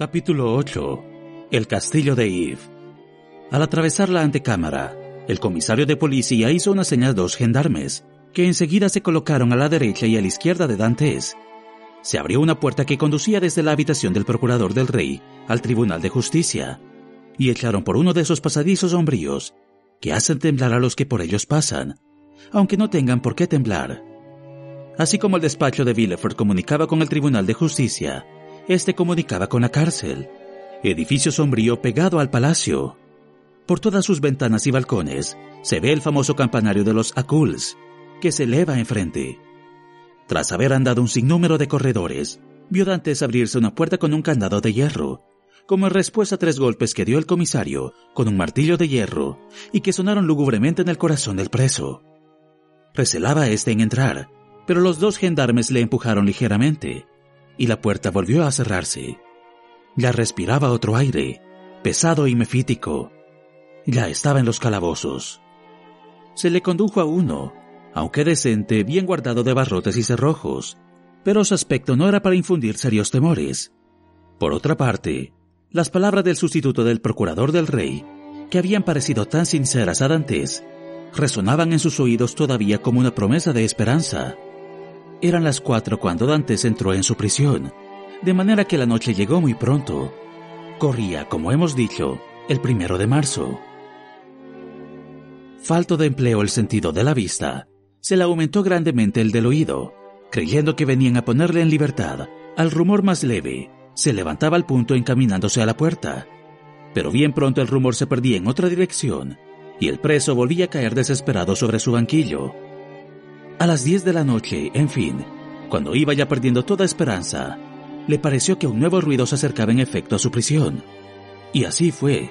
Capítulo 8. El castillo de Eve. Al atravesar la antecámara, el comisario de policía hizo una señal a dos gendarmes, que enseguida se colocaron a la derecha y a la izquierda de Dantes. Se abrió una puerta que conducía desde la habitación del procurador del rey al Tribunal de Justicia, y echaron por uno de esos pasadizos sombríos que hacen temblar a los que por ellos pasan, aunque no tengan por qué temblar. Así como el despacho de Villefort comunicaba con el Tribunal de Justicia, este comunicaba con la cárcel, edificio sombrío pegado al palacio. Por todas sus ventanas y balcones se ve el famoso campanario de los Aculs, que se eleva enfrente. Tras haber andado un sinnúmero de corredores, vio Dantes abrirse una puerta con un candado de hierro, como en respuesta a tres golpes que dio el comisario con un martillo de hierro y que sonaron lúgubremente en el corazón del preso. Recelaba este en entrar, pero los dos gendarmes le empujaron ligeramente y la puerta volvió a cerrarse. Ya respiraba otro aire, pesado y mefítico. Ya estaba en los calabozos. Se le condujo a uno, aunque decente, bien guardado de barrotes y cerrojos, pero su aspecto no era para infundir serios temores. Por otra parte, las palabras del sustituto del procurador del rey, que habían parecido tan sinceras a Dantes, resonaban en sus oídos todavía como una promesa de esperanza. Eran las cuatro cuando Dantes entró en su prisión, de manera que la noche llegó muy pronto. Corría, como hemos dicho, el primero de marzo. Falto de empleo el sentido de la vista, se le aumentó grandemente el del oído, creyendo que venían a ponerle en libertad. Al rumor más leve, se levantaba al punto encaminándose a la puerta. Pero bien pronto el rumor se perdía en otra dirección, y el preso volvía a caer desesperado sobre su banquillo. A las diez de la noche, en fin, cuando iba ya perdiendo toda esperanza, le pareció que un nuevo ruido se acercaba en efecto a su prisión. Y así fue.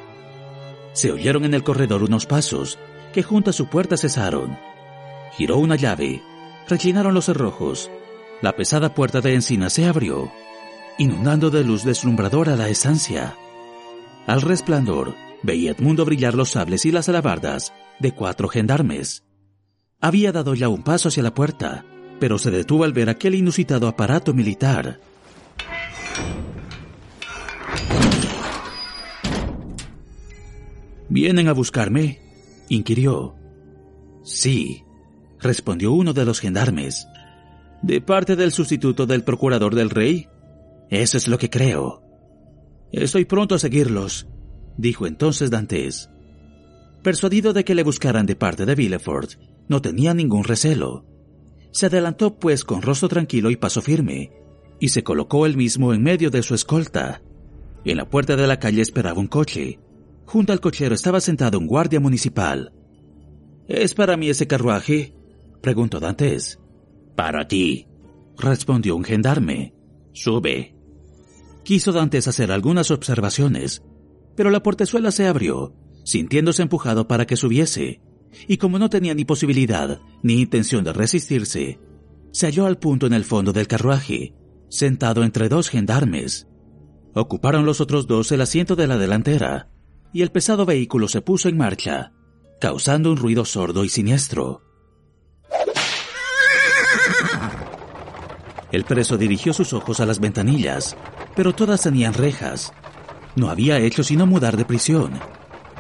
Se oyeron en el corredor unos pasos, que junto a su puerta cesaron. Giró una llave, reclinaron los cerrojos, la pesada puerta de encina se abrió, inundando de luz deslumbradora la estancia. Al resplandor, veía Edmundo brillar los sables y las alabardas de cuatro gendarmes. Había dado ya un paso hacia la puerta, pero se detuvo al ver aquel inusitado aparato militar. ¿Vienen a buscarme? inquirió. Sí, respondió uno de los gendarmes. ¿De parte del sustituto del procurador del rey? Eso es lo que creo. Estoy pronto a seguirlos, dijo entonces Dantes. Persuadido de que le buscaran de parte de Villefort, no tenía ningún recelo. Se adelantó pues con rostro tranquilo y paso firme, y se colocó él mismo en medio de su escolta. En la puerta de la calle esperaba un coche. Junto al cochero estaba sentado un guardia municipal. ¿Es para mí ese carruaje? preguntó Dantes. Para ti, respondió un gendarme. Sube. Quiso Dantes hacer algunas observaciones, pero la portezuela se abrió, sintiéndose empujado para que subiese, y como no tenía ni posibilidad ni intención de resistirse, se halló al punto en el fondo del carruaje, sentado entre dos gendarmes. Ocuparon los otros dos el asiento de la delantera, y el pesado vehículo se puso en marcha, causando un ruido sordo y siniestro. El preso dirigió sus ojos a las ventanillas, pero todas tenían rejas. No había hecho sino mudar de prisión,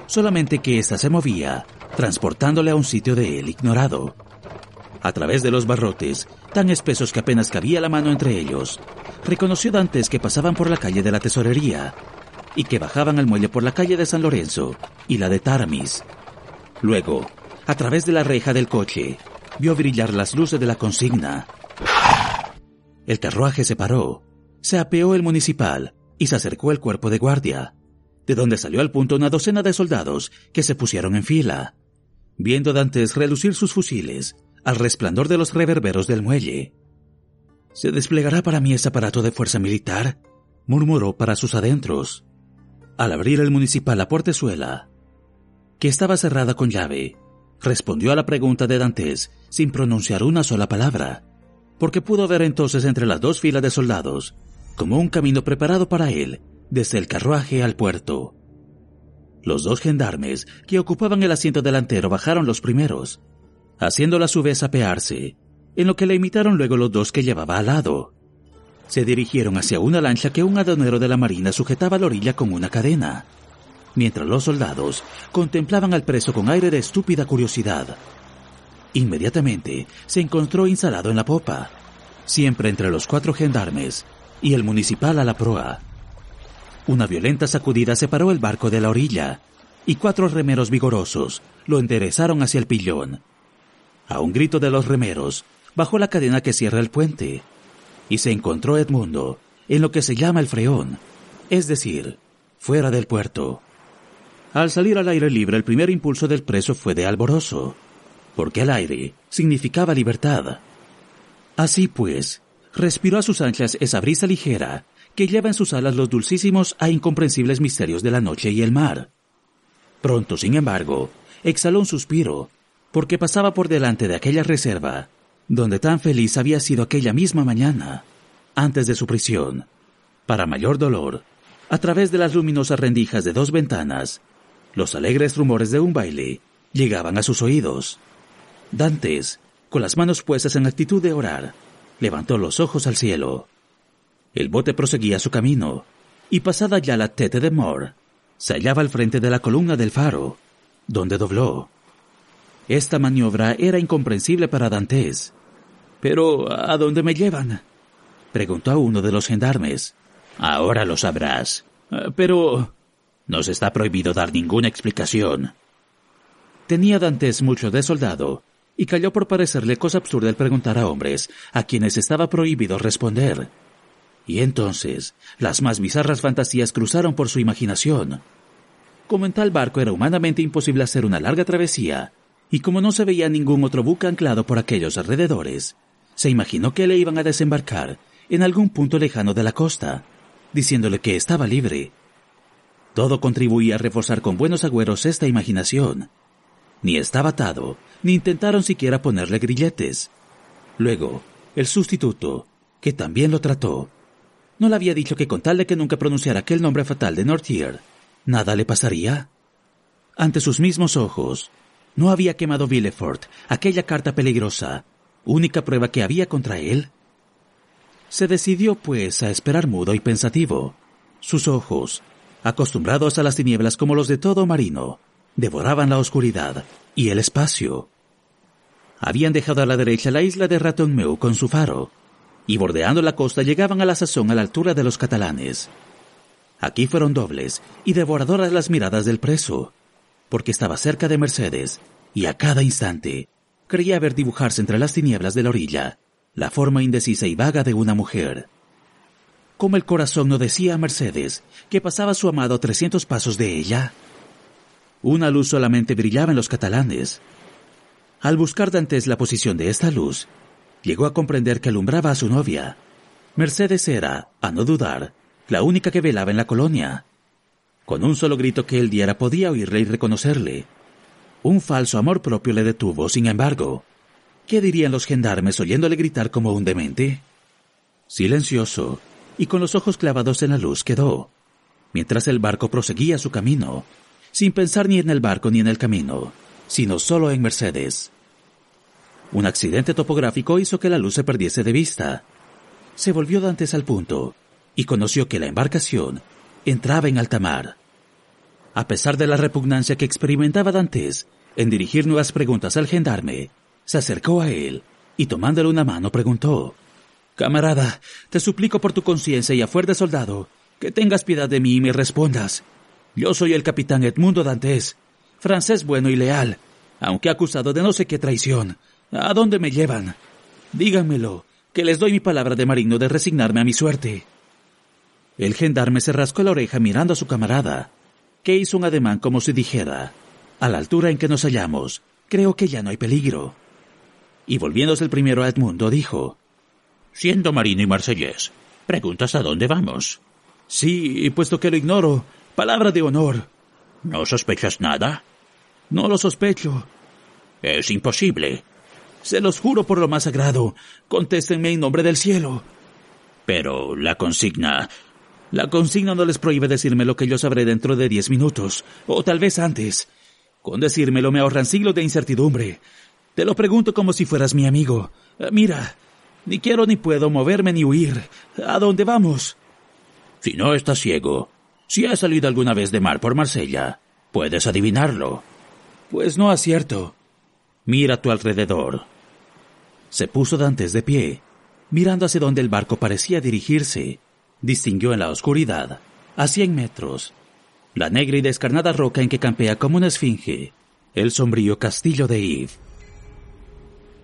solamente que ésta se movía, transportándole a un sitio de él ignorado. A través de los barrotes, tan espesos que apenas cabía la mano entre ellos, reconoció Dantes que pasaban por la calle de la Tesorería y que bajaban al muelle por la calle de San Lorenzo y la de Taramis. Luego, a través de la reja del coche, vio brillar las luces de la consigna. El carruaje se paró, se apeó el municipal y se acercó el cuerpo de guardia, de donde salió al punto una docena de soldados que se pusieron en fila, viendo Dantes relucir sus fusiles al resplandor de los reverberos del muelle. ¿Se desplegará para mí ese aparato de fuerza militar? murmuró para sus adentros. Al abrir el municipal la portezuela, que estaba cerrada con llave, respondió a la pregunta de Dantes sin pronunciar una sola palabra, porque pudo ver entonces entre las dos filas de soldados como un camino preparado para él desde el carruaje al puerto. Los dos gendarmes que ocupaban el asiento delantero bajaron los primeros, haciéndolo a su vez apearse, en lo que le imitaron luego los dos que llevaba al lado. Se dirigieron hacia una lancha que un adonero de la marina sujetaba a la orilla con una cadena, mientras los soldados contemplaban al preso con aire de estúpida curiosidad. Inmediatamente se encontró instalado en la popa, siempre entre los cuatro gendarmes y el municipal a la proa. Una violenta sacudida separó el barco de la orilla y cuatro remeros vigorosos lo enderezaron hacia el pillón. A un grito de los remeros, bajó la cadena que cierra el puente y se encontró Edmundo en lo que se llama el freón, es decir, fuera del puerto. Al salir al aire libre el primer impulso del preso fue de alborozo, porque el aire significaba libertad. Así pues, respiró a sus anchas esa brisa ligera que lleva en sus alas los dulcísimos e incomprensibles misterios de la noche y el mar. Pronto, sin embargo, exhaló un suspiro, porque pasaba por delante de aquella reserva, donde tan feliz había sido aquella misma mañana, antes de su prisión. Para mayor dolor, a través de las luminosas rendijas de dos ventanas, los alegres rumores de un baile llegaban a sus oídos. Dantes, con las manos puestas en actitud de orar, levantó los ojos al cielo. El bote proseguía su camino, y pasada ya la tete de Moore, se hallaba al frente de la columna del faro, donde dobló. Esta maniobra era incomprensible para Dantes. Pero, ¿a dónde me llevan? preguntó a uno de los gendarmes. Ahora lo sabrás. Ah, pero... Nos está prohibido dar ninguna explicación. Tenía Dantes mucho de soldado, y cayó por parecerle cosa absurda el preguntar a hombres a quienes estaba prohibido responder. Y entonces las más bizarras fantasías cruzaron por su imaginación. Como en tal barco era humanamente imposible hacer una larga travesía, y como no se veía ningún otro buque anclado por aquellos alrededores, se imaginó que le iban a desembarcar en algún punto lejano de la costa, diciéndole que estaba libre. Todo contribuía a reforzar con buenos agüeros esta imaginación. Ni estaba atado, ni intentaron siquiera ponerle grilletes. Luego, el sustituto, que también lo trató, ¿No le había dicho que con tal de que nunca pronunciara aquel nombre fatal de Nortier, nada le pasaría? Ante sus mismos ojos, ¿no había quemado Villefort aquella carta peligrosa, única prueba que había contra él? Se decidió, pues, a esperar mudo y pensativo. Sus ojos, acostumbrados a las tinieblas como los de todo marino, devoraban la oscuridad y el espacio. Habían dejado a la derecha la isla de Ratonmeu con su faro, y bordeando la costa llegaban a la sazón a la altura de los catalanes. Aquí fueron dobles y devoradoras las miradas del preso, porque estaba cerca de Mercedes y a cada instante creía ver dibujarse entre las tinieblas de la orilla la forma indecisa y vaga de una mujer. Como el corazón no decía a Mercedes que pasaba su amado a trescientos pasos de ella. Una luz solamente brillaba en los catalanes. Al buscar Dantes la posición de esta luz, llegó a comprender que alumbraba a su novia. Mercedes era, a no dudar, la única que velaba en la colonia. Con un solo grito que él diera podía oírle y reconocerle. Un falso amor propio le detuvo, sin embargo. ¿Qué dirían los gendarmes oyéndole gritar como un demente? Silencioso, y con los ojos clavados en la luz quedó, mientras el barco proseguía su camino, sin pensar ni en el barco ni en el camino, sino solo en Mercedes. Un accidente topográfico hizo que la luz se perdiese de vista. Se volvió Dantes al punto y conoció que la embarcación entraba en alta mar. A pesar de la repugnancia que experimentaba Dantes en dirigir nuevas preguntas al gendarme, se acercó a él y tomándole una mano preguntó Camarada, te suplico por tu conciencia y a fuer de soldado, que tengas piedad de mí y me respondas. Yo soy el capitán Edmundo Dantes, francés bueno y leal, aunque acusado de no sé qué traición, ¿A dónde me llevan? Díganmelo, que les doy mi palabra de marino de resignarme a mi suerte. El gendarme se rascó la oreja mirando a su camarada, que hizo un ademán como si dijera, a la altura en que nos hallamos, creo que ya no hay peligro. Y volviéndose el primero a Edmundo, dijo, Siendo marino y marsellés, ¿preguntas a dónde vamos? Sí, puesto que lo ignoro. Palabra de honor. ¿No sospechas nada? No lo sospecho. Es imposible. Se los juro por lo más sagrado. Contéstenme en nombre del cielo. Pero la consigna... La consigna no les prohíbe decirme lo que yo sabré dentro de diez minutos, o tal vez antes. Con decírmelo me ahorran siglos de incertidumbre. Te lo pregunto como si fueras mi amigo. Mira, ni quiero ni puedo moverme ni huir. ¿A dónde vamos? Si no estás ciego, si has salido alguna vez de mar por Marsella, puedes adivinarlo. Pues no acierto. Mira a tu alrededor. Se puso Dantes de pie, mirando hacia donde el barco parecía dirigirse. Distinguió en la oscuridad, a cien metros, la negra y descarnada roca en que campea como una esfinge, el sombrío castillo de Yves.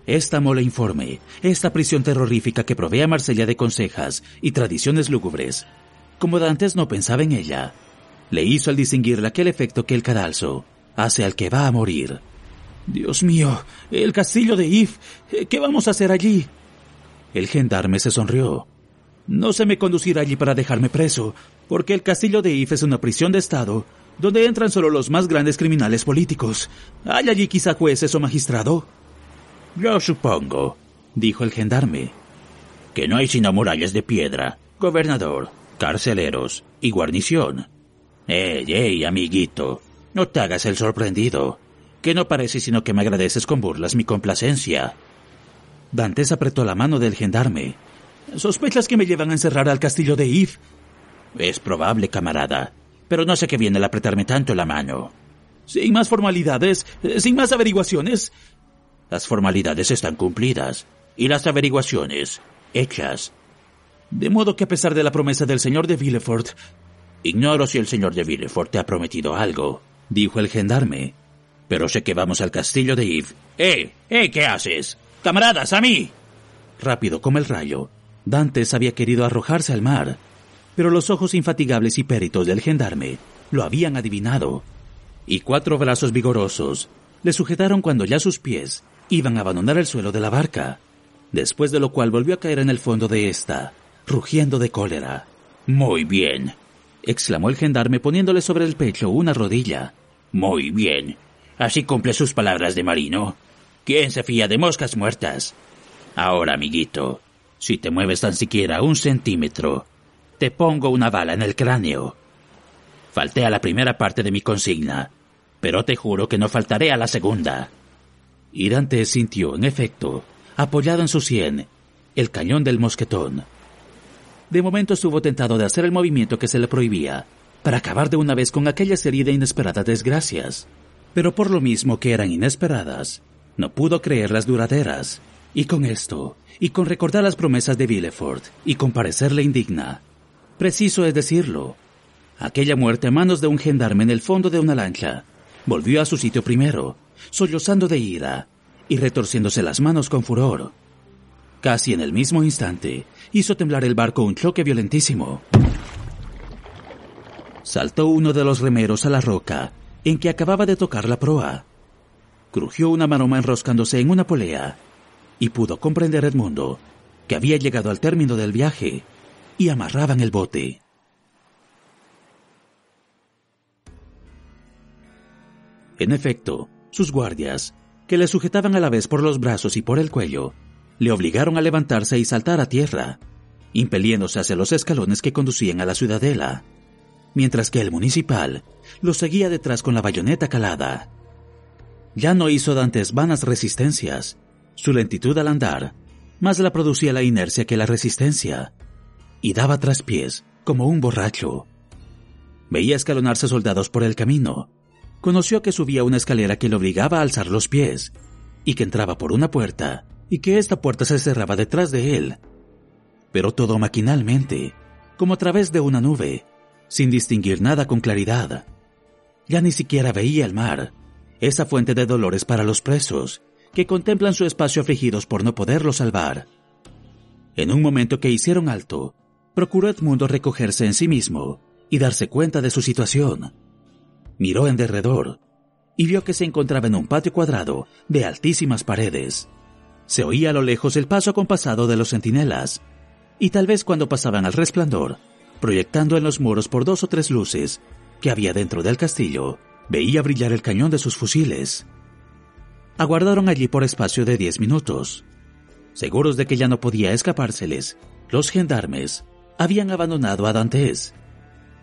Esta mole informe, esta prisión terrorífica que provee a Marsella de consejas y tradiciones lúgubres, como Dantes no pensaba en ella, le hizo al distinguirla aquel efecto que el cadalso hace al que va a morir. Dios mío, el castillo de If, ¿qué vamos a hacer allí? El gendarme se sonrió. No se me conducirá allí para dejarme preso, porque el castillo de If es una prisión de Estado, donde entran solo los más grandes criminales políticos. ¿Hay allí quizá jueces o magistrado? Yo supongo, dijo el gendarme, que no hay sino murallas de piedra, gobernador, carceleros y guarnición. ¡Ey, ey, amiguito! No te hagas el sorprendido, que no parece sino que me agradeces con burlas mi complacencia. Dantes apretó la mano del gendarme. ¿Sospechas que me llevan a encerrar al castillo de If? Es probable, camarada, pero no sé qué viene el apretarme tanto la mano. Sin más formalidades, sin más averiguaciones. Las formalidades están cumplidas y las averiguaciones hechas. De modo que a pesar de la promesa del señor de Villefort, ignoro si el señor de Villefort te ha prometido algo, dijo el gendarme, pero sé que vamos al castillo de Yves. ¡Eh! ¡Eh! ¿Qué haces? ¡Camaradas, a mí! Rápido como el rayo, Dantes había querido arrojarse al mar, pero los ojos infatigables y péritos del gendarme lo habían adivinado, y cuatro brazos vigorosos le sujetaron cuando ya sus pies iban a abandonar el suelo de la barca, después de lo cual volvió a caer en el fondo de esta, rugiendo de cólera. Muy bien, exclamó el gendarme poniéndole sobre el pecho una rodilla. Muy bien. Así cumple sus palabras de marino. ¿Quién se fía de moscas muertas? Ahora, amiguito, si te mueves tan siquiera un centímetro, te pongo una bala en el cráneo. Falté a la primera parte de mi consigna, pero te juro que no faltaré a la segunda. Y Dante sintió, en efecto, apoyado en su sien, el cañón del mosquetón. De momento estuvo tentado de hacer el movimiento que se le prohibía, para acabar de una vez con aquella serie de inesperadas desgracias. Pero por lo mismo que eran inesperadas, no pudo creerlas duraderas. Y con esto, y con recordar las promesas de Villefort, y con parecerle indigna, preciso es decirlo, aquella muerte a manos de un gendarme en el fondo de una lancha, volvió a su sitio primero, sollozando de ira, y retorciéndose las manos con furor. Casi en el mismo instante, hizo temblar el barco un choque violentísimo. Saltó uno de los remeros a la roca en que acababa de tocar la proa. Crujió una maroma enroscándose en una polea y pudo comprender Edmundo que había llegado al término del viaje y amarraban el bote. En efecto, sus guardias, que le sujetaban a la vez por los brazos y por el cuello, le obligaron a levantarse y saltar a tierra, impeliéndose hacia los escalones que conducían a la ciudadela, mientras que el municipal lo seguía detrás con la bayoneta calada. Ya no hizo Dantes vanas resistencias. Su lentitud al andar más la producía la inercia que la resistencia, y daba traspiés como un borracho. Veía escalonarse soldados por el camino. Conoció que subía una escalera que le obligaba a alzar los pies, y que entraba por una puerta, y que esta puerta se cerraba detrás de él. Pero todo maquinalmente, como a través de una nube, sin distinguir nada con claridad. Ya ni siquiera veía el mar, esa fuente de dolores para los presos, que contemplan su espacio afligidos por no poderlo salvar. En un momento que hicieron alto, procuró Edmundo recogerse en sí mismo y darse cuenta de su situación. Miró en derredor y vio que se encontraba en un patio cuadrado de altísimas paredes. Se oía a lo lejos el paso acompasado de los centinelas, y tal vez cuando pasaban al resplandor, proyectando en los muros por dos o tres luces que había dentro del castillo, veía brillar el cañón de sus fusiles. Aguardaron allí por espacio de diez minutos. Seguros de que ya no podía escapárseles, los gendarmes habían abandonado a Dantes.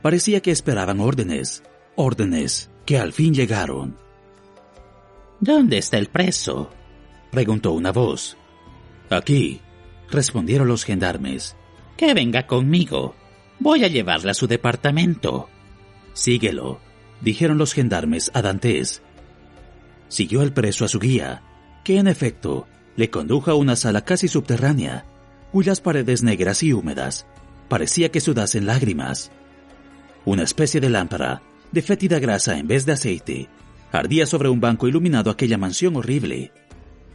Parecía que esperaban órdenes, órdenes que al fin llegaron. ¿Dónde está el preso? preguntó una voz. Aquí, respondieron los gendarmes. Que venga conmigo. Voy a llevarle a su departamento. Síguelo, dijeron los gendarmes a Dantes. Siguió el preso a su guía, que en efecto le condujo a una sala casi subterránea, cuyas paredes negras y húmedas parecía que sudasen lágrimas. Una especie de lámpara, de fétida grasa en vez de aceite, ardía sobre un banco iluminado aquella mansión horrible.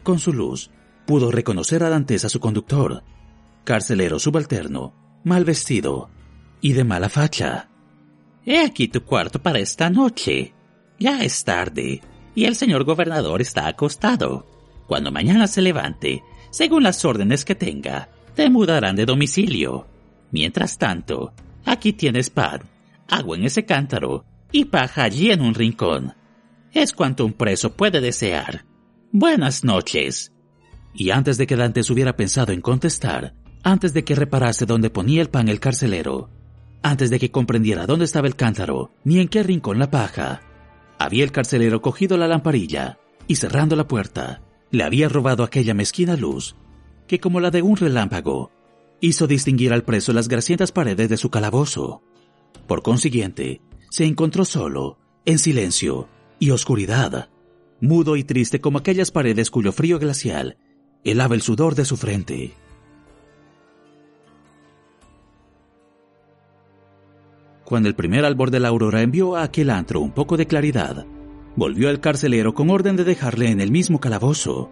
Con su luz, pudo reconocer a Dantes a su conductor, carcelero subalterno, mal vestido y de mala facha. He aquí tu cuarto para esta noche. Ya es tarde y el señor gobernador está acostado. Cuando mañana se levante, según las órdenes que tenga, te mudarán de domicilio. Mientras tanto, aquí tienes pan, agua en ese cántaro y paja allí en un rincón. Es cuanto un preso puede desear. Buenas noches. Y antes de que Dantes hubiera pensado en contestar, antes de que reparase dónde ponía el pan el carcelero, antes de que comprendiera dónde estaba el cántaro, ni en qué rincón la paja, había el carcelero cogido la lamparilla y cerrando la puerta, le había robado aquella mezquina luz que, como la de un relámpago, hizo distinguir al preso las grasientas paredes de su calabozo. Por consiguiente, se encontró solo, en silencio y oscuridad, mudo y triste como aquellas paredes cuyo frío glacial helaba el sudor de su frente. Cuando el primer albor de la aurora envió a aquel antro un poco de claridad, volvió al carcelero con orden de dejarle en el mismo calabozo.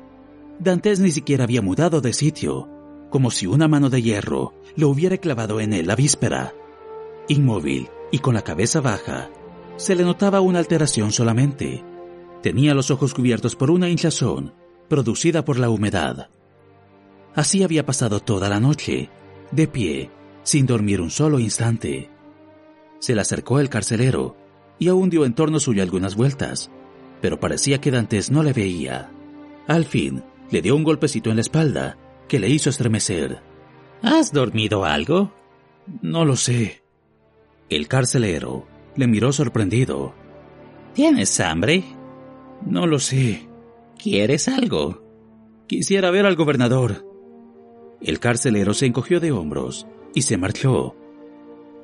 Dantes ni siquiera había mudado de sitio, como si una mano de hierro lo hubiera clavado en él la víspera. Inmóvil y con la cabeza baja, se le notaba una alteración solamente. Tenía los ojos cubiertos por una hinchazón producida por la humedad. Así había pasado toda la noche, de pie, sin dormir un solo instante. Se le acercó el carcelero y aún dio en torno suyo algunas vueltas, pero parecía que Dantes no le veía. Al fin, le dio un golpecito en la espalda que le hizo estremecer. ¿Has dormido algo? No lo sé. El carcelero le miró sorprendido. ¿Tienes hambre? No lo sé. ¿Quieres algo? Quisiera ver al gobernador. El carcelero se encogió de hombros y se marchó.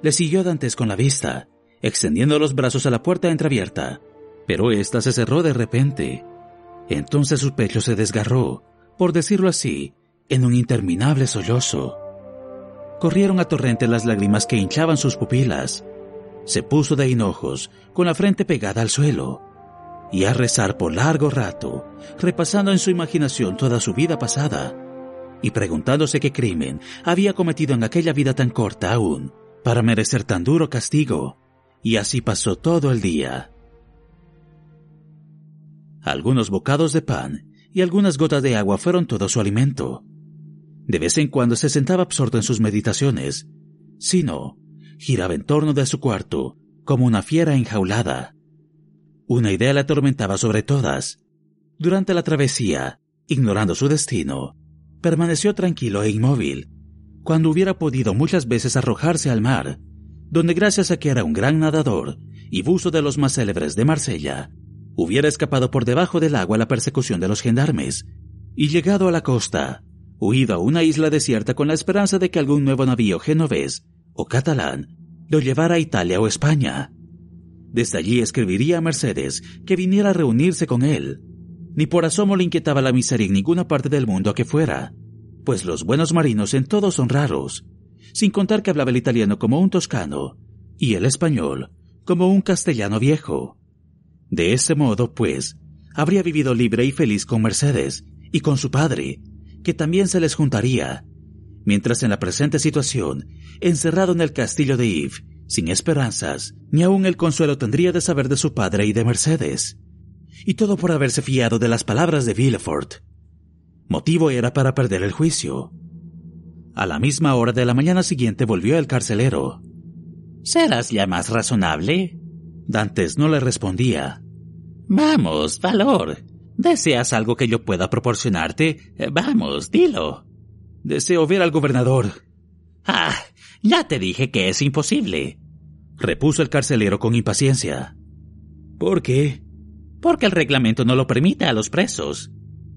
Le siguió Dantes con la vista, extendiendo los brazos a la puerta entreabierta, pero ésta se cerró de repente. Entonces su pecho se desgarró, por decirlo así, en un interminable sollozo. Corrieron a torrente las lágrimas que hinchaban sus pupilas. Se puso de hinojos, con la frente pegada al suelo, y a rezar por largo rato, repasando en su imaginación toda su vida pasada, y preguntándose qué crimen había cometido en aquella vida tan corta aún, para merecer tan duro castigo, y así pasó todo el día. Algunos bocados de pan y algunas gotas de agua fueron todo su alimento. De vez en cuando se sentaba absorto en sus meditaciones, si no, giraba en torno de su cuarto como una fiera enjaulada. Una idea le atormentaba sobre todas. Durante la travesía, ignorando su destino, permaneció tranquilo e inmóvil, cuando hubiera podido muchas veces arrojarse al mar, donde gracias a que era un gran nadador y buzo de los más célebres de Marsella, hubiera escapado por debajo del agua la persecución de los gendarmes y llegado a la costa, huido a una isla desierta con la esperanza de que algún nuevo navío genovés o catalán lo llevara a Italia o España. Desde allí escribiría a Mercedes que viniera a reunirse con él. Ni por asomo le inquietaba la miseria en ninguna parte del mundo a que fuera, pues los buenos marinos en todos son raros, sin contar que hablaba el italiano como un toscano y el español como un castellano viejo. De ese modo, pues, habría vivido libre y feliz con Mercedes y con su padre, que también se les juntaría, mientras en la presente situación, encerrado en el castillo de Yves, sin esperanzas, ni aun el consuelo tendría de saber de su padre y de Mercedes. Y todo por haberse fiado de las palabras de Villefort, Motivo era para perder el juicio. A la misma hora de la mañana siguiente volvió el carcelero. ¿Serás ya más razonable? Dantes no le respondía. Vamos, valor. ¿Deseas algo que yo pueda proporcionarte? Eh, vamos, dilo. Deseo ver al gobernador. Ah, ya te dije que es imposible, repuso el carcelero con impaciencia. ¿Por qué? Porque el reglamento no lo permite a los presos.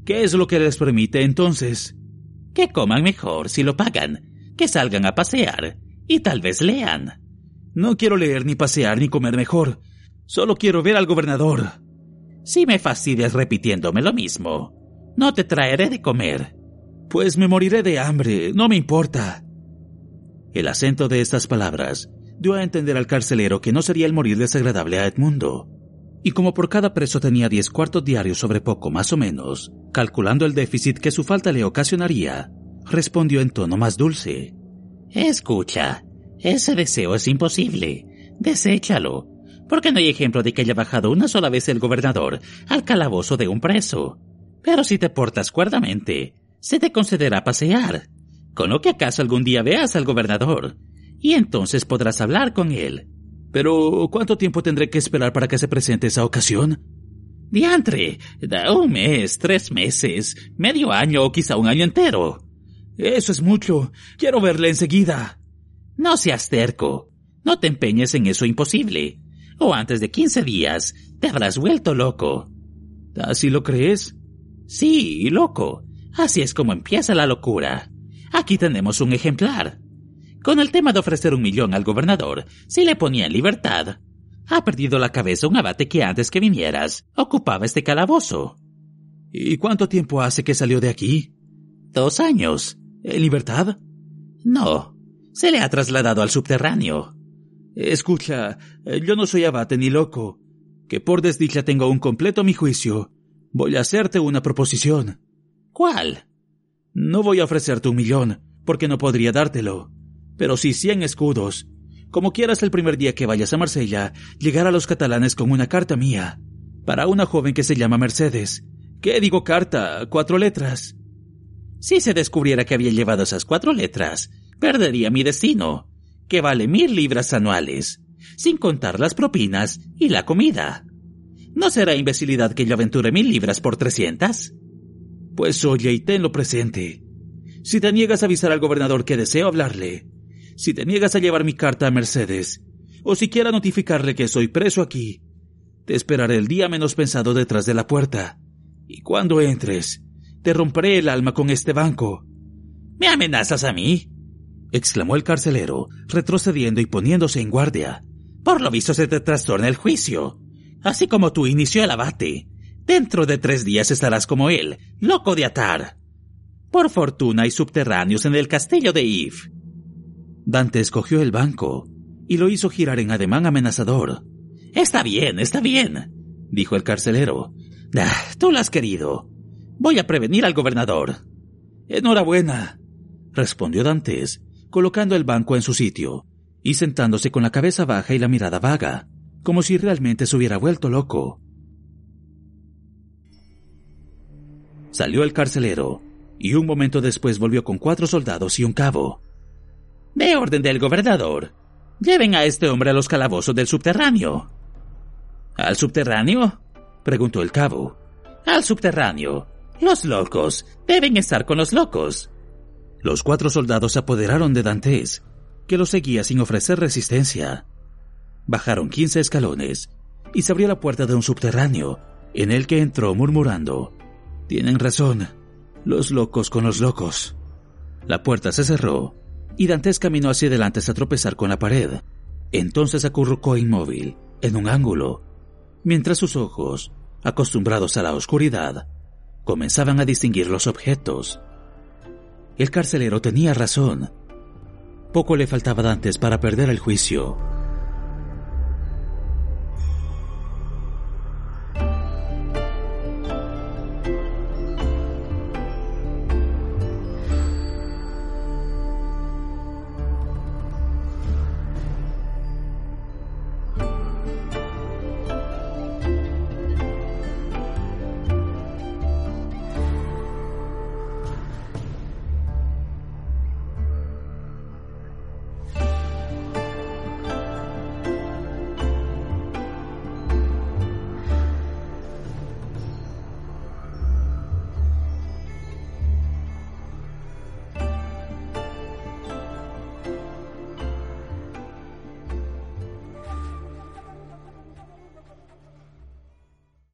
¿Qué es lo que les permite entonces? Que coman mejor si lo pagan, que salgan a pasear y tal vez lean. No quiero leer ni pasear ni comer mejor. Solo quiero ver al gobernador. Si me fastidias repitiéndome lo mismo, no te traeré de comer. Pues me moriré de hambre, no me importa. El acento de estas palabras dio a entender al carcelero que no sería el morir desagradable a Edmundo. Y como por cada preso tenía diez cuartos diarios sobre poco más o menos, calculando el déficit que su falta le ocasionaría, respondió en tono más dulce. Escucha, ese deseo es imposible. Deséchalo, porque no hay ejemplo de que haya bajado una sola vez el gobernador al calabozo de un preso. Pero si te portas cuerdamente, se te concederá pasear, con lo que acaso algún día veas al gobernador, y entonces podrás hablar con él. Pero, ¿cuánto tiempo tendré que esperar para que se presente esa ocasión? Diantre, da un mes, tres meses, medio año o quizá un año entero. Eso es mucho. Quiero verle enseguida. No seas terco. No te empeñes en eso imposible. O antes de quince días te habrás vuelto loco. ¿Así lo crees? Sí, loco. Así es como empieza la locura. Aquí tenemos un ejemplar. Con el tema de ofrecer un millón al gobernador, si le ponía en libertad, ha perdido la cabeza un abate que antes que vinieras ocupaba este calabozo. ¿Y cuánto tiempo hace que salió de aquí? Dos años. ¿En libertad? No, se le ha trasladado al subterráneo. Escucha, yo no soy abate ni loco. Que por desdicha tengo un completo mi juicio. Voy a hacerte una proposición. ¿Cuál? No voy a ofrecerte un millón, porque no podría dártelo. Pero sí cien escudos. Como quieras el primer día que vayas a Marsella, llegar a los catalanes con una carta mía. Para una joven que se llama Mercedes. ¿Qué digo carta? Cuatro letras. Si se descubriera que había llevado esas cuatro letras, perdería mi destino, que vale mil libras anuales, sin contar las propinas y la comida. ¿No será imbecilidad que yo aventure mil libras por trescientas? Pues oye y tenlo presente. Si te niegas a avisar al gobernador que deseo hablarle, si te niegas a llevar mi carta a Mercedes, o siquiera notificarle que soy preso aquí, te esperaré el día menos pensado detrás de la puerta. Y cuando entres, te romperé el alma con este banco. ¿Me amenazas a mí? exclamó el carcelero, retrocediendo y poniéndose en guardia. Por lo visto se te trastorna el juicio. Así como tú inició el abate. Dentro de tres días estarás como él, loco de atar. Por fortuna hay subterráneos en el castillo de Yves. Dante escogió el banco y lo hizo girar en ademán amenazador. Está bien, está bien, dijo el carcelero. Ah, tú lo has querido. Voy a prevenir al gobernador. Enhorabuena, respondió Dantes, colocando el banco en su sitio y sentándose con la cabeza baja y la mirada vaga, como si realmente se hubiera vuelto loco. Salió el carcelero, y un momento después volvió con cuatro soldados y un cabo. De orden del gobernador, lleven a este hombre a los calabozos del subterráneo. ¿Al subterráneo? preguntó el cabo. Al subterráneo. Los locos deben estar con los locos. Los cuatro soldados se apoderaron de Dantes, que lo seguía sin ofrecer resistencia. Bajaron quince escalones y se abrió la puerta de un subterráneo, en el que entró murmurando. Tienen razón, los locos con los locos. La puerta se cerró y Dantes caminó hacia adelante hasta tropezar con la pared. Entonces acurrucó inmóvil, en un ángulo, mientras sus ojos, acostumbrados a la oscuridad, comenzaban a distinguir los objetos. El carcelero tenía razón. Poco le faltaba a Dantes para perder el juicio.